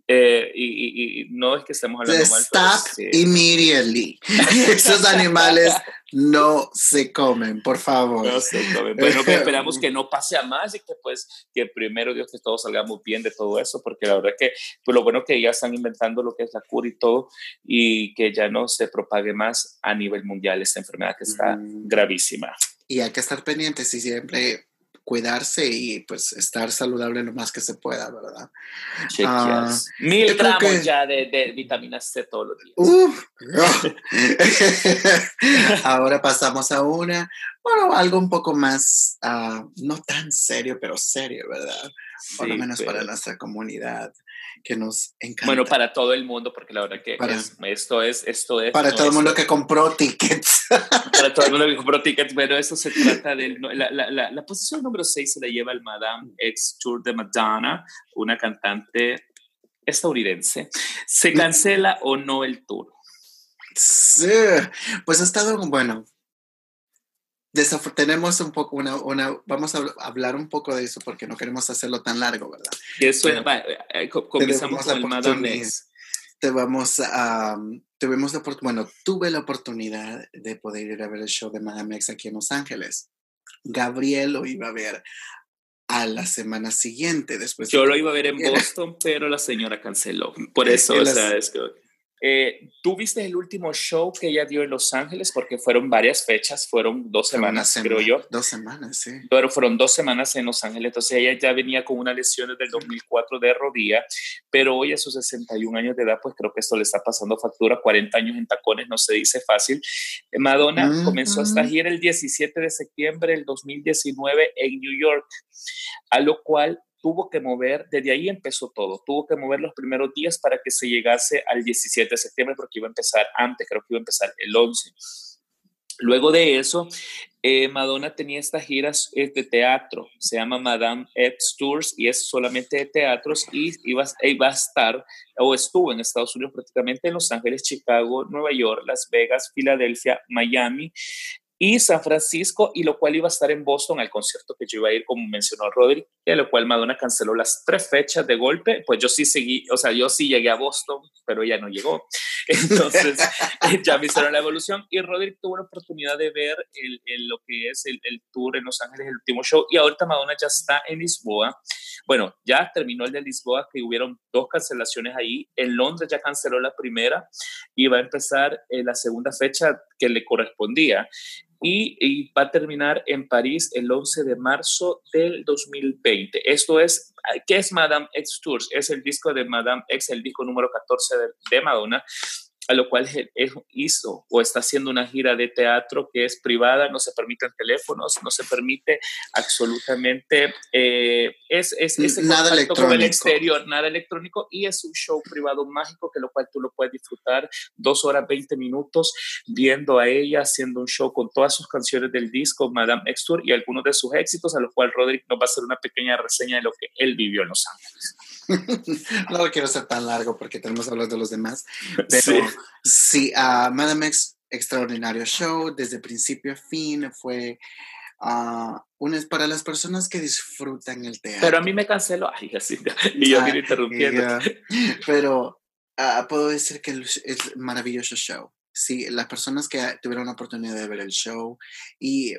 Eh, y, y, no es que estemos hablando mal. Stop immediately. Esos animales no se comen, por favor. No se comen. Bueno, que esperamos que no pase a más y que pues que primero Dios que todos salgamos bien de todo eso, porque la verdad que pues lo bueno que ya están inventando lo que es la cura y todo y que ya no se propague más a nivel mundial esta enfermedad que está gravísima. Y hay que estar pendientes y siempre cuidarse y pues estar saludable lo más que se pueda, ¿verdad? Uh, Mil gramos ya de, de, vitamina C todos los días. Ahora pasamos a una, bueno, algo un poco más, uh, no tan serio, pero serio, ¿verdad? Por lo menos para nuestra comunidad que nos encanta. Bueno, para todo el mundo, porque la verdad que esto es, esto es. Para todo el mundo que compró tickets. Para todo el mundo que compró tickets, bueno, eso se trata de la, la, la, la, posición número 6 se la lleva el Madame X Tour de Madonna, una cantante estadounidense. ¿Se cancela o no el tour? Sí, pues ha estado, bueno, tenemos un poco una, una, vamos a hablar un poco de eso porque no queremos hacerlo tan largo, ¿verdad? Y eso es, eh, comenzamos con Madame Te vamos a, tuvimos la bueno, tuve la oportunidad de poder ir a ver el show de Madame X aquí en Los Ángeles. Gabriel lo iba a ver a la semana siguiente después. Yo lo iba a ver en Boston, pero la señora canceló. Por eso, o sea, es que eh, ¿Tú viste el último show que ella dio en Los Ángeles? Porque fueron varias fechas, fueron dos semanas, creo yo. Dos semanas, sí. Pero fueron dos semanas en Los Ángeles. Entonces ella ya venía con una lesión desde el 2004 de rodilla, pero hoy a sus 61 años de edad, pues creo que esto le está pasando factura. 40 años en tacones no se dice fácil. Madonna comenzó esta gira el 17 de septiembre del 2019 en New York, a lo cual tuvo que mover, desde ahí empezó todo, tuvo que mover los primeros días para que se llegase al 17 de septiembre, porque iba a empezar antes, creo que iba a empezar el 11. Luego de eso, eh, Madonna tenía estas giras eh, de teatro, se llama Madame X Tours y es solamente de teatros y iba, iba, a estar o estuvo en Estados Unidos prácticamente en Los Ángeles, Chicago, Nueva York, Las Vegas, Filadelfia, Miami y San Francisco, y lo cual iba a estar en Boston al concierto que yo iba a ir, como mencionó Rodri, y a lo cual Madonna canceló las tres fechas de golpe, pues yo sí seguí, o sea, yo sí llegué a Boston, pero ella no llegó. Entonces, ya me hicieron la evolución y Rodri tuvo la oportunidad de ver el, lo que es el, el, tour en Los Ángeles, el último show, y ahorita Madonna ya está en Lisboa. Bueno, ya terminó el de Lisboa, que hubieron dos cancelaciones ahí. En Londres ya canceló la primera y va a empezar eh, la segunda fecha que le correspondía y, va a terminar en París el 11 de marzo del 2020. Esto es, ¿qué es Madame X Tours? Es el disco de Madame X, el disco número 14 de Madonna a lo cual hizo o está haciendo una gira de teatro que es privada, no se permiten teléfonos, no se permite absolutamente, eh, es, es, nada electrónico. con el exterior, nada electrónico y es un show privado mágico que lo cual tú lo puedes disfrutar dos horas, 20 minutos viendo a ella haciendo un show con todas sus canciones del disco Madame X Tour y algunos de sus éxitos, a lo cual Roderick nos va a hacer una pequeña reseña de lo que él vivió en Los Ángeles. no lo quiero hacer tan largo porque tenemos que hablar de los demás, pero sí, a Madame X, extraordinario show, desde principio a fin, fue uh, para las personas que disfrutan el teatro. Pero a mí me canceló, ay, así, y yo vine interrumpiendo. pero uh, puedo decir que es maravilloso show. Sí, las personas que tuvieron la oportunidad de ver el show y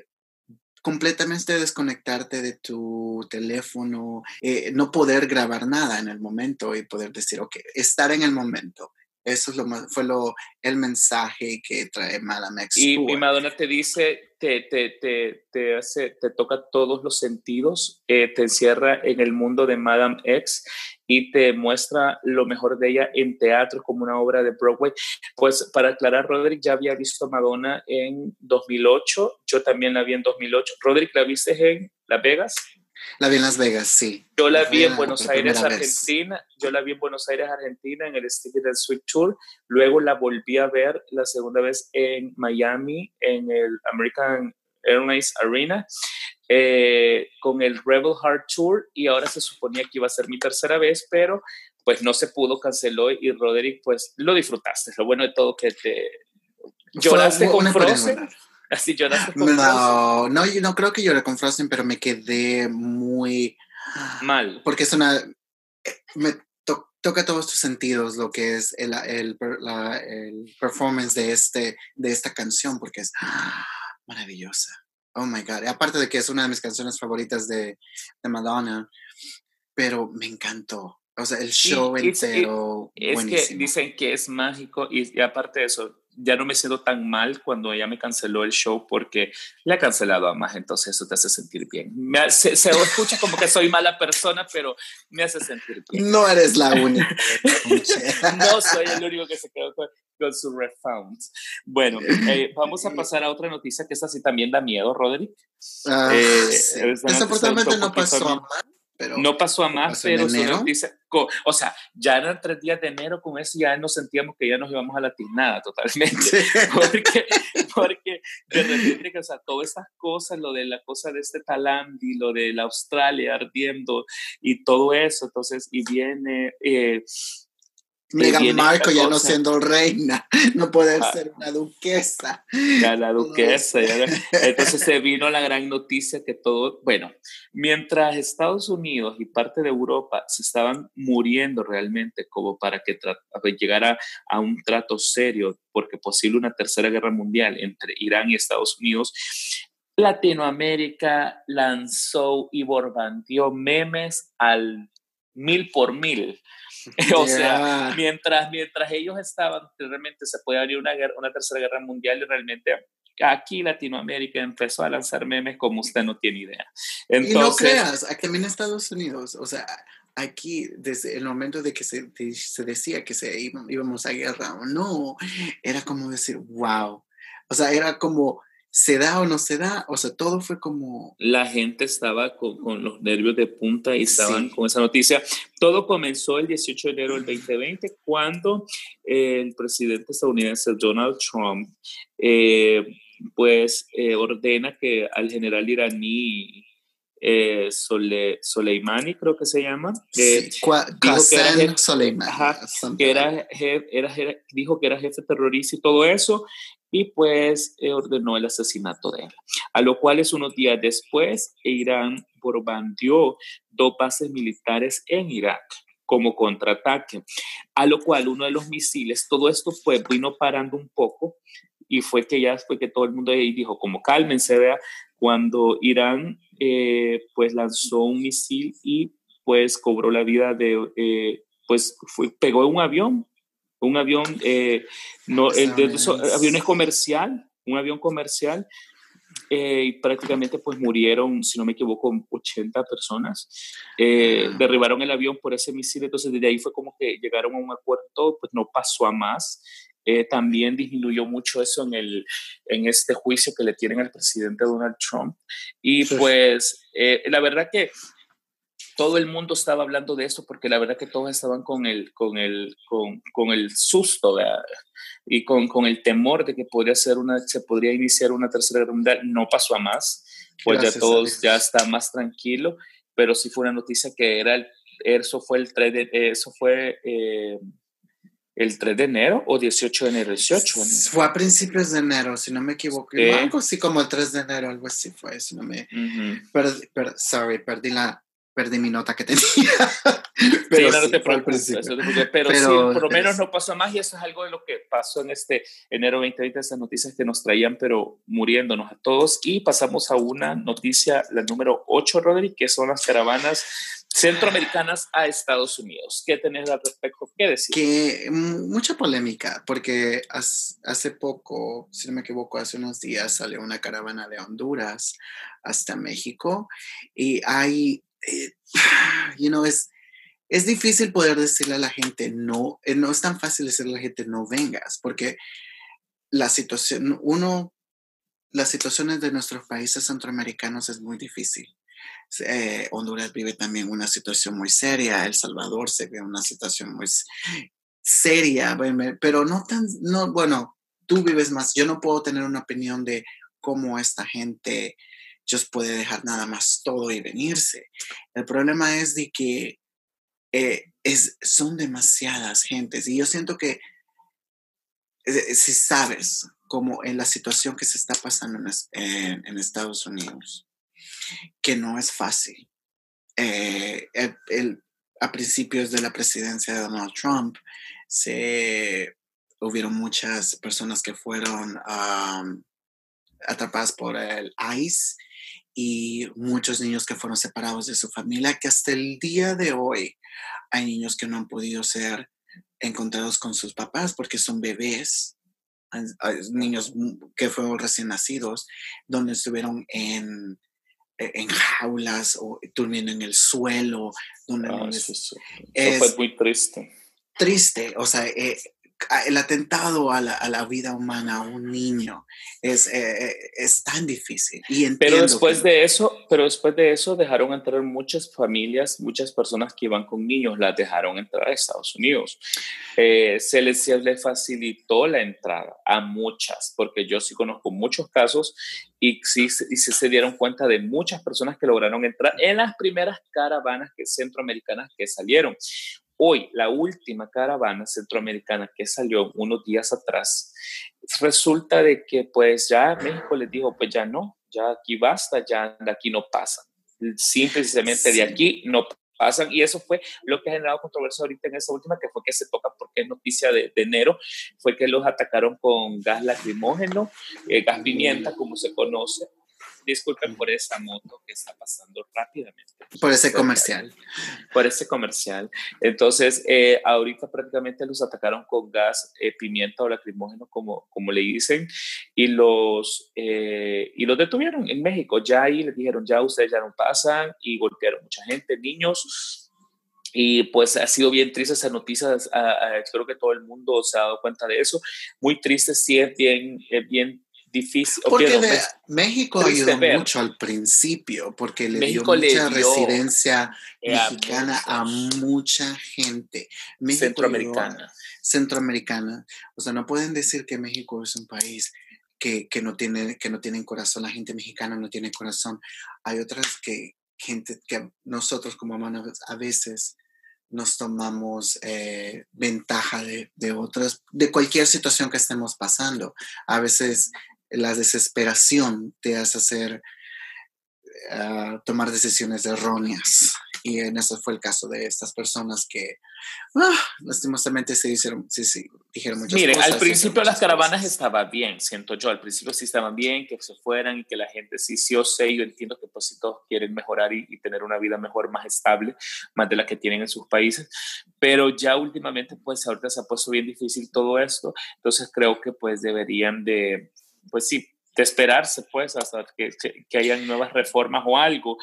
completamente desconectarte de tu teléfono, eh, no poder grabar nada en el momento y poder decir, ok, estar en el momento. Eso es lo más, fue lo, el mensaje que trae Madame X. Y, y Madonna te dice, te, te, te, te, hace, te toca todos los sentidos, eh, te encierra en el mundo de Madame X y te muestra lo mejor de ella en teatro como una obra de Broadway. Pues para aclarar, Roderick ya había visto a Madonna en 2008, yo también la vi en 2008. Roderick, ¿la viste en Las Vegas? La vi en Las Vegas, sí. Yo la vi en Buenos Aires, Argentina. Yo la vi en Buenos Aires, Argentina, en el Sticky del Sweet Tour. Luego la volví a ver la segunda vez en Miami, en el American Airlines Arena eh, con el Rebel Heart Tour y ahora se suponía que iba a ser mi tercera vez, pero pues no se pudo, canceló y Roderick, pues lo disfrutaste. Lo bueno de todo que te lloraste con Frozen. Así lloraste con no, No, yo no creo que lloré con Frozen, pero me quedé muy mal. Porque es una. Me toca todos tus sentidos lo que es el, el, el, performance de, este, de esta canción, porque es maravillosa. Oh my God. Y aparte de que es una de mis canciones favoritas de, de Madonna, pero me encantó. O sea, el show entero. Es, que dicen que es mágico y, aparte de eso, ya no me siento tan mal cuando ella me canceló el show porque le ha cancelado a más, entonces eso te hace sentir bien. Me se, escucha como que soy mala persona, pero me hace sentir bien. No eres la única. no soy el único que se quedó con, su refound. Bueno, eh, vamos a pasar a otra noticia que esta sí también da miedo, Roderick. Ah, eh, Desafortunadamente no pasó a más no pasó a más, pero dice, o sea, ya eran tres días de enero, con eso ya nos sentíamos que ya nos íbamos a la tiznada totalmente, porque, porque de repente, o sea, todas esas cosas, lo de la cosa de este Talandi, lo de la Australia ardiendo y todo eso, entonces, y viene... Eh, Meghan Marco ya no siendo reina, no puede ah. ser una duquesa. Ya la duquesa. entonces se vino la gran noticia que todo, bueno, mientras Estados Unidos y parte de Europa se estaban muriendo realmente como para que llegara a un trato serio, porque posible una tercera guerra mundial entre Irán y Estados Unidos, Latinoamérica lanzó y borbandeó memes al mil por mil o sea, mientras, mientras ellos estaban, realmente se puede abrir una, guerra, una tercera guerra mundial y realmente aquí Latinoamérica empezó a lanzar memes como usted no tiene idea. Entonces, y no creas, aquí en Estados Unidos, o sea, aquí desde el momento de que se, se decía que se íbamos a guerra o no, era como decir, wow. O sea, era como ¿se da o no se da? O sea, todo fue como... La gente estaba con, los nervios de punta y estaban con esa noticia. Todo comenzó el 18 de enero del 2020 cuando el presidente estadounidense Donald Trump eh, pues eh, ordena que al general iraní eh, Sole, Soleimani, creo que se llama. Eh, dijo que era jefe, Soleimani, que era, era, dijo que era jefe terrorista y todo eso, y pues eh, ordenó el asesinato de él. A lo cual es unos días después, Irán bombardeó dos bases militares en Irak como contraataque, a lo cual uno de los misiles, todo esto fue, vino parando un poco y fue que ya fue que todo el mundo ahí dijo, como cálmense, vea, cuando Irán eh, pues lanzó un misil y pues cobró la vida de, eh, pues fue, pegó un avión, un avión, eh, no, el de aviones comercial, un avión comercial, y prácticamente pues murieron, si no me equivoco, 80 personas. derribaron el avión por ese misil, entonces desde ahí fue como que llegaron a un acuerdo, pues no pasó a más. Eh, también disminuyó mucho eso en, el, en este juicio que le tienen al presidente Donald Trump. Y pues eh, la verdad que todo el mundo estaba hablando de esto porque la verdad que todos estaban con el, con el, con, con el susto y con, con, el temor de que podría ser una, se podría iniciar una tercera guerra mundial. No pasó a más, pues ya todos ya está más tranquilo, pero sí fue una noticia que era el, eso fue el 3 de, eso fue eh, el 3 de enero o 18 de enero, 18 Fue a principios de enero, si no me equivoco. Algo así como el 3 de enero, algo así fue, si no me... sorry, perdí la... Perdí mi nota que tenía. pero sí, no te preocupes, pero, sí, por lo menos no pasó más y eso es algo de lo que pasó en este enero 2020, esas noticias que nos traían, pero muriéndonos a todos. Y pasamos a una noticia, la número 8, Rodri, que son las caravanas centroamericanas a Estados Unidos. ¿Qué tenés al respecto? ¿Qué decir? Que mucha polémica, porque hace poco, si no me equivoco, hace unos días salió una caravana de Honduras hasta México y hay, eh, you know, es, es difícil poder decirle a la gente no, eh, no es tan fácil decirle a la gente no vengas, porque la situación, uno, las situaciones de nuestros países centroamericanos es muy difícil. Eh, Honduras vive también una situación muy seria, El Salvador se ve una situación muy seria, pero no tan, no, bueno, tú vives más, yo no puedo tener una opinión de cómo esta gente just puede dejar nada más todo y venirse. El problema es de que eh, es, son demasiadas gentes y yo siento que eh, si sabes como en la situación que se está pasando en, Estados Unidos, que no es fácil. Eh, el, a principios de la presidencia de Donald Trump, se hubieron muchas personas que fueron atrapadas por el ICE y muchos niños que fueron separados de su familia, que hasta el día de hoy hay niños que no han podido ser encontrados con sus papás porque son bebés, niños que fueron recién nacidos, donde estuvieron en, e, en jaulas o durmiendo en el suelo. Donde ah, eso, fue muy triste. Triste, o sea, eh, el atentado a la, a la, vida humana, a un niño, es, eh, eh, es tan difícil. Y pero después de eso, pero después de eso dejaron entrar muchas familias, muchas personas que iban con niños, las dejaron entrar a Estados Unidos. Eh, se, les, se les facilitó la entrada a muchas, porque yo sí conozco muchos casos y sí, y sí se dieron cuenta de muchas personas que lograron entrar en las primeras caravanas que, centroamericanas que salieron. Hoy, la última caravana centroamericana que salió unos días atrás, resulta de que pues ya México les dijo, pues ya no, ya aquí basta, ya de aquí no pasa. Simplemente de aquí no pasan. Y eso fue lo que ha generado controversia ahorita en esa última que fue que se toca porque es noticia de, enero fue que los atacaron con gas lacrimógeno eh, gas pimienta como se conoce disculpen por esa moto que está pasando rápidamente. Por ese comercial. Por ese comercial. Entonces, eh, ahorita prácticamente los atacaron con gas, eh, pimienta o lacrimógeno, como, como le dicen, y los, eh, y los detuvieron en México. Ya ahí les dijeron, ya ustedes ya no pasan, y golpearon mucha gente, niños. Y pues ha sido bien triste esa noticia, espero que todo el mundo se ha dado cuenta de eso. Muy triste, sí, es bien, es bien difícil. Porque México ayudó mucho al principio, porque le dio mucha residencia mexicana a mucha gente. centroamericana. centroamericana. O sea, no pueden decir que México es un país que, que, no tiene, que no tienen corazón. La gente mexicana no tiene corazón. Hay otras que, gente que nosotros como humanos a veces nos tomamos eh, ventaja de, de, otras, de cualquier situación que estemos pasando. A veces la desesperación te hace hacer ah, tomar decisiones erróneas. Y en eso fue el caso de estas personas que ah, lastimosamente se, hicieron, dijeron muchas Mire, cosas. al principio las caravanas estaban bien, siento yo, al principio sí estaban bien, que se fueran y que la gente sí, sí o sé, yo entiendo que pues todos quieren mejorar y, y, tener una vida mejor, más estable, más de la que tienen en sus países, pero ya últimamente pues ahorita se ha puesto bien difícil todo esto, entonces creo que pues deberían de pues sí, de esperarse, pues, hasta que, que, hayan nuevas reformas o algo.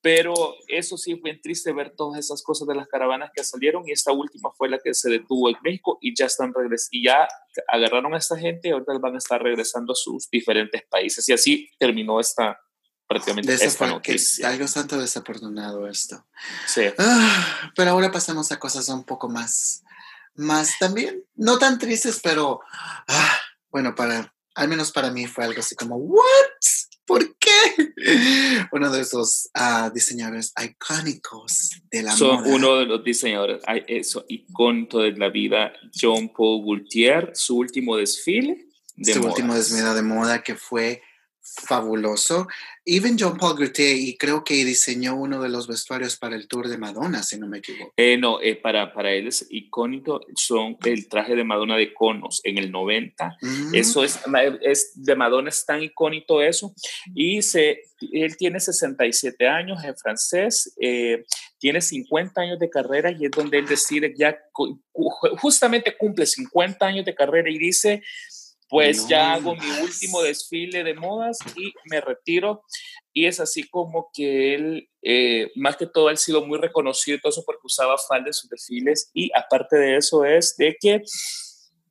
Pero eso sí fue triste ver todas esas cosas de las caravanas que salieron y esta última fue la que se detuvo en México y ya están regresando y ya agarraron a esta gente y ahorita van a estar regresando a sus diferentes países y así terminó esta prácticamente esta noticia. algo tanto desafortunado esto. Sí. Ah, pero ahora pasamos a cosas un poco más, más también, no tan tristes, pero ah, bueno, para al menos para mí fue algo así como, ¿what? ¿Por qué? Uno de esos uh, diseñadores icónicos de la Son uno de los diseñadores eso, icónicos de la vida, John Paul Gaultier, su último desfile. De su último desfile de moda que fue fabuloso. Even John Paul Gaultier, y creo que diseñó uno de los vestuarios para el tour de Madonna, si no me equivoco. Eh, no, eh, para, para él es icónico, son el traje de Madonna de conos en el 90. Mm. Eso es, es, de Madonna es tan icónico eso. Y se, él tiene 67 años, es francés, eh, tiene 50 años de carrera y es donde él decide ya, justamente cumple 50 años de carrera y dice pues ya hago mi último desfile de modas y me retiro. Y es así como que él, eh, más que todo, ha sido muy reconocido todo eso porque usaba falda en sus desfiles. Y aparte de eso es de que,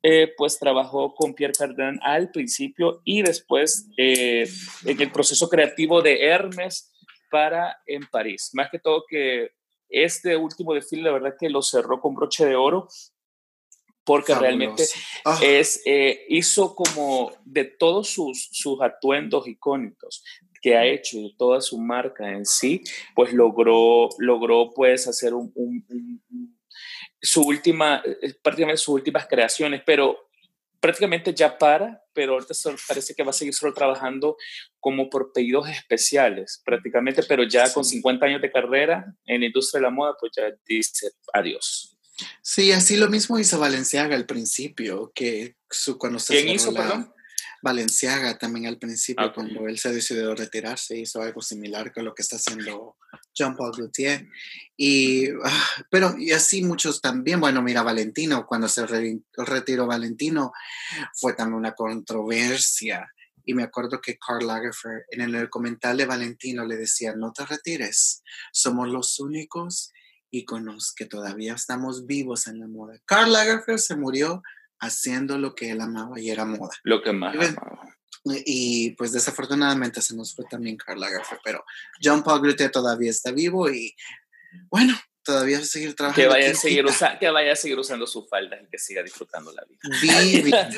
eh, pues trabajó con Pierre Cardin al principio y después eh, en el proceso creativo de Hermes para en París. Más que todo que este último desfile, la verdad que lo cerró con broche de oro porque realmente ah. es, eh, hizo como de todos sus, sus atuendos icónicos que ha hecho toda su marca en sí, pues logró, logró pues hacer un, su última, eh, prácticamente sus últimas creaciones, pero prácticamente ya para, pero ahorita parece que va a seguir solo trabajando como por pedidos especiales, prácticamente, pero ya con 50 años de carrera en la industria de la moda, pues ya dice adiós. Sí, así lo mismo hizo Valenciaga al principio, que su, cuando se ¿Quién hizo, perdón? Valenciaga también al principio, ah, cuando él se decidió retirarse, hizo algo similar con lo que está haciendo Jean-Paul Gaultier. Y, ah, pero, y así muchos también, bueno, mira, Valentino, cuando se retiró Valentino, fue también una controversia. Y me acuerdo que Karl Lagerfeld en el comentario de Valentino le decía, no te retires, somos los únicos íconos que todavía estamos vivos en la moda. Karl Lagerfeld se murió haciendo lo que él amaba y era moda. Lo que más amaba. Y pues desafortunadamente se nos fue también Karl Lagerfeld, pero John Paul Gaultier todavía está vivo y bueno, todavía va a seguir trabajando. Que vaya, a seguir que vaya a seguir usando su falda y que siga disfrutando la vida.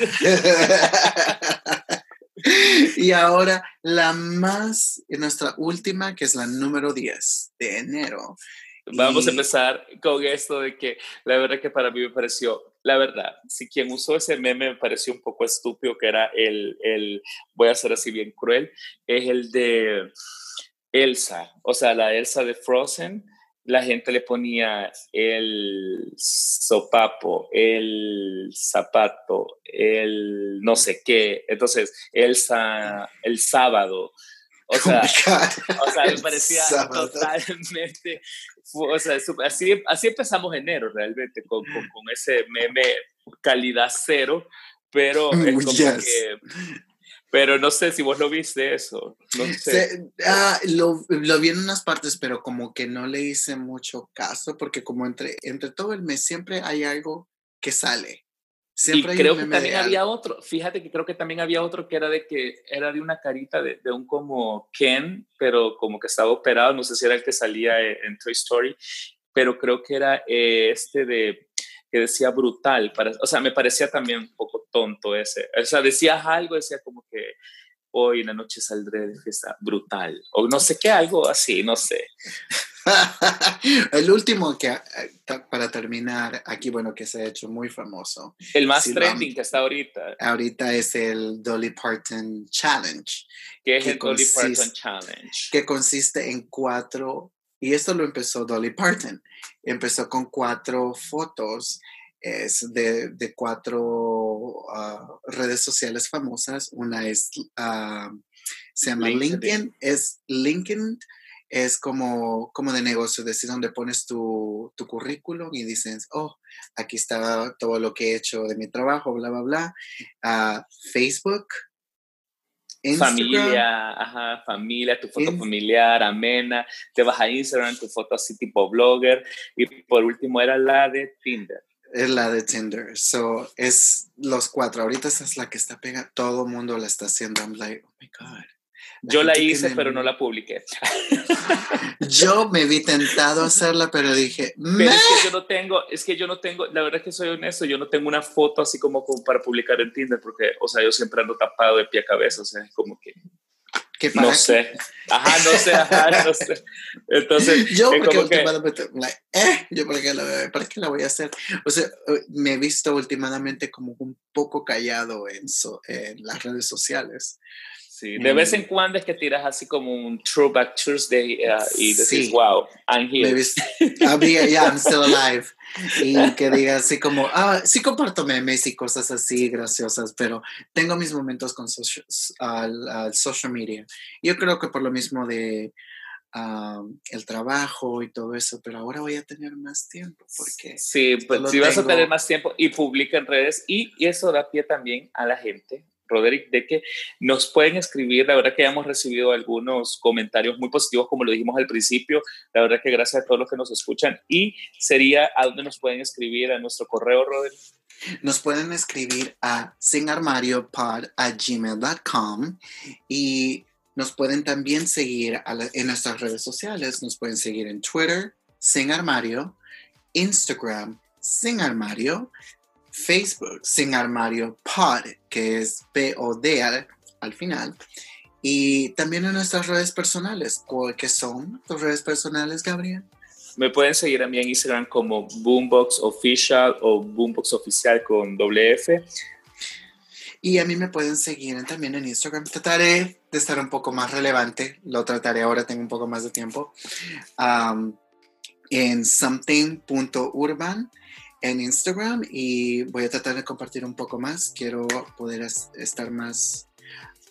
y ahora la más, nuestra última, que es la número 10 de enero. Vamos a empezar con esto de que la verdad que para mí me pareció, la verdad, si quien usó ese meme me pareció un poco estúpido, que era el, el voy a ser así bien cruel, es el de Elsa, o sea, la Elsa de Frozen, la gente le ponía el sopapo, el zapato, el no sé qué, entonces Elsa el sábado, o sea, o sea, me parecía totalmente, o sea, así, así empezamos enero realmente, con, con, ese meme calidad cero, pero es como que, pero no sé si vos lo viste eso. No sé. ah, lo, lo, vi en unas partes, pero como que no le hice mucho caso, porque como entre, entre todo el mes siempre hay algo que sale y creo que también había otro, fíjate que creo que también había otro que era de que era de una carita de, de, un como Ken, pero como que estaba operado, no sé si era el que salía e, en Toy Story, pero creo que era eh, este de que decía brutal, para, o sea, me parecía también un poco tonto ese, o sea, decías algo, decía como que hoy en la noche saldré de fiesta brutal, o no sé qué, algo así, no sé. el último que, eh, para terminar, aquí, bueno, que se ha hecho muy famoso. El más trending que está ahorita. Ahorita es el Dolly Parton Challenge. ¿Qué es el Dolly Parton Challenge? Que consiste en cuatro, y esto lo empezó Dolly Parton. Empezó con cuatro fotos es de, de cuatro ah, redes sociales famosas. Una es, uh, se llama LinkedIn, es LinkedIn es como, como de negocio, decir, donde pones tu, tu, currículum y dices, oh, aquí está todo lo que he hecho de mi trabajo, bla, bla, bla. Uh, Facebook. Instagram, familia, ajá, familia, tu foto familiar, amena, te vas a Instagram, tu foto así tipo blogger, y por último era la de Tinder. Es la de Tinder. So, es los cuatro. Ahorita esa es la que está pega. Todo el mundo la está haciendo. I'm like, oh my God. Yo la hice, pero no la publiqué. Yo me vi tentado a hacerla, pero dije, pero es que yo no tengo, es que yo no tengo, la verdad es que soy honesto, yo no tengo una foto así como, para publicar en Tinder, porque, o sea, yo siempre ando tapado de pie a cabeza, o sea, es como que... ¿Qué no sé. Ajá, no sé, ajá, no sé. Entonces, yo porque últimamente, eh, yo para qué, la, para qué la voy a hacer. O sea, me he visto últimamente como un poco callado en, en las redes sociales. Sí, de vez en cuando es que tiras así como un Throwback Tuesday uh, y decís, wow, I'm here. Habría, yeah, I'm still alive. Y que diga así como, ah, sí comparto memes y cosas así graciosas, pero tengo mis momentos con social, al, social media. Yo creo que por lo mismo de um, el trabajo y todo eso, pero ahora voy a tener más tiempo porque... Sí, pues si vas a tener más tiempo y publica en redes y, y eso da pie también a la gente Roderick, de que nos pueden escribir. La verdad que hemos recibido algunos comentarios muy positivos, como lo dijimos al principio. La verdad que gracias a todos los que nos escuchan. Y sería a dónde nos pueden escribir, a nuestro correo, Roderick. Nos pueden escribir a sinarmariopod.gmail.com y nos pueden también seguir en nuestras redes sociales. Nos pueden seguir en Twitter, Sin Armario, Instagram, Sin Armario, Facebook, Sin Armario Pod, que es P-O-D al, final. Y también en nuestras redes personales, ¿qué son tus redes personales, Gabriel? Me pueden seguir a mí en Instagram como Boombox Official o Boombox Oficial con doble F. Y a mí me pueden seguir también en Instagram. Trataré de estar un poco más relevante. Lo trataré ahora, tengo un poco más de tiempo. en something.urban en Instagram y voy a tratar de compartir un poco más. Quiero poder estar más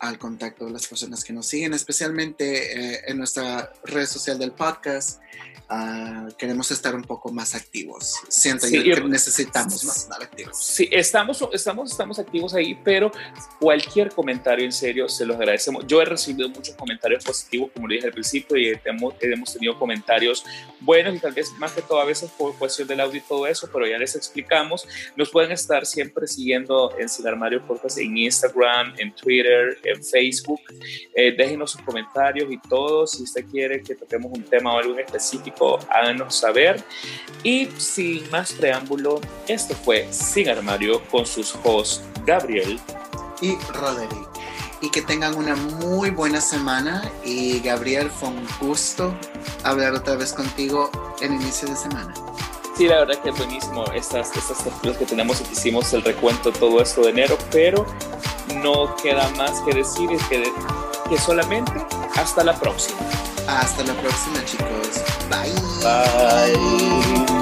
al contacto de las personas que nos siguen, especialmente eh, en nuestra red social del podcast. Ah, queremos estar un poco más activos. Siento yo que necesitamos más estar activos. Sí, estamos, estamos, estamos activos ahí, pero cualquier comentario en serio se los agradecemos. Yo he recibido muchos comentarios positivos, como le dije al principio, y hemos, hemos tenido comentarios buenos y tal vez más que todo a veces por cuestión del audio y todo eso, pero ya les explicamos. Nos pueden estar siempre siguiendo en Sin Armario Podcast en Instagram, en Twitter, en Facebook. Eh, déjenos sus comentarios y todo. Si usted quiere que toquemos un tema o algo específico, háganos saber. Y sin más preámbulo, esto fue Sin Armario con sus hosts Gabriel y Roderick. Y que tengan una muy buena semana. Y Gabriel, fue un gusto hablar otra vez contigo en inicio de semana. Sí, la verdad que es buenísimo estas, estas que tenemos y hicimos el recuento todo esto de enero, pero no queda más que decir que, que solamente hasta la próxima. Hasta la próxima, chicos. Bye. Bye.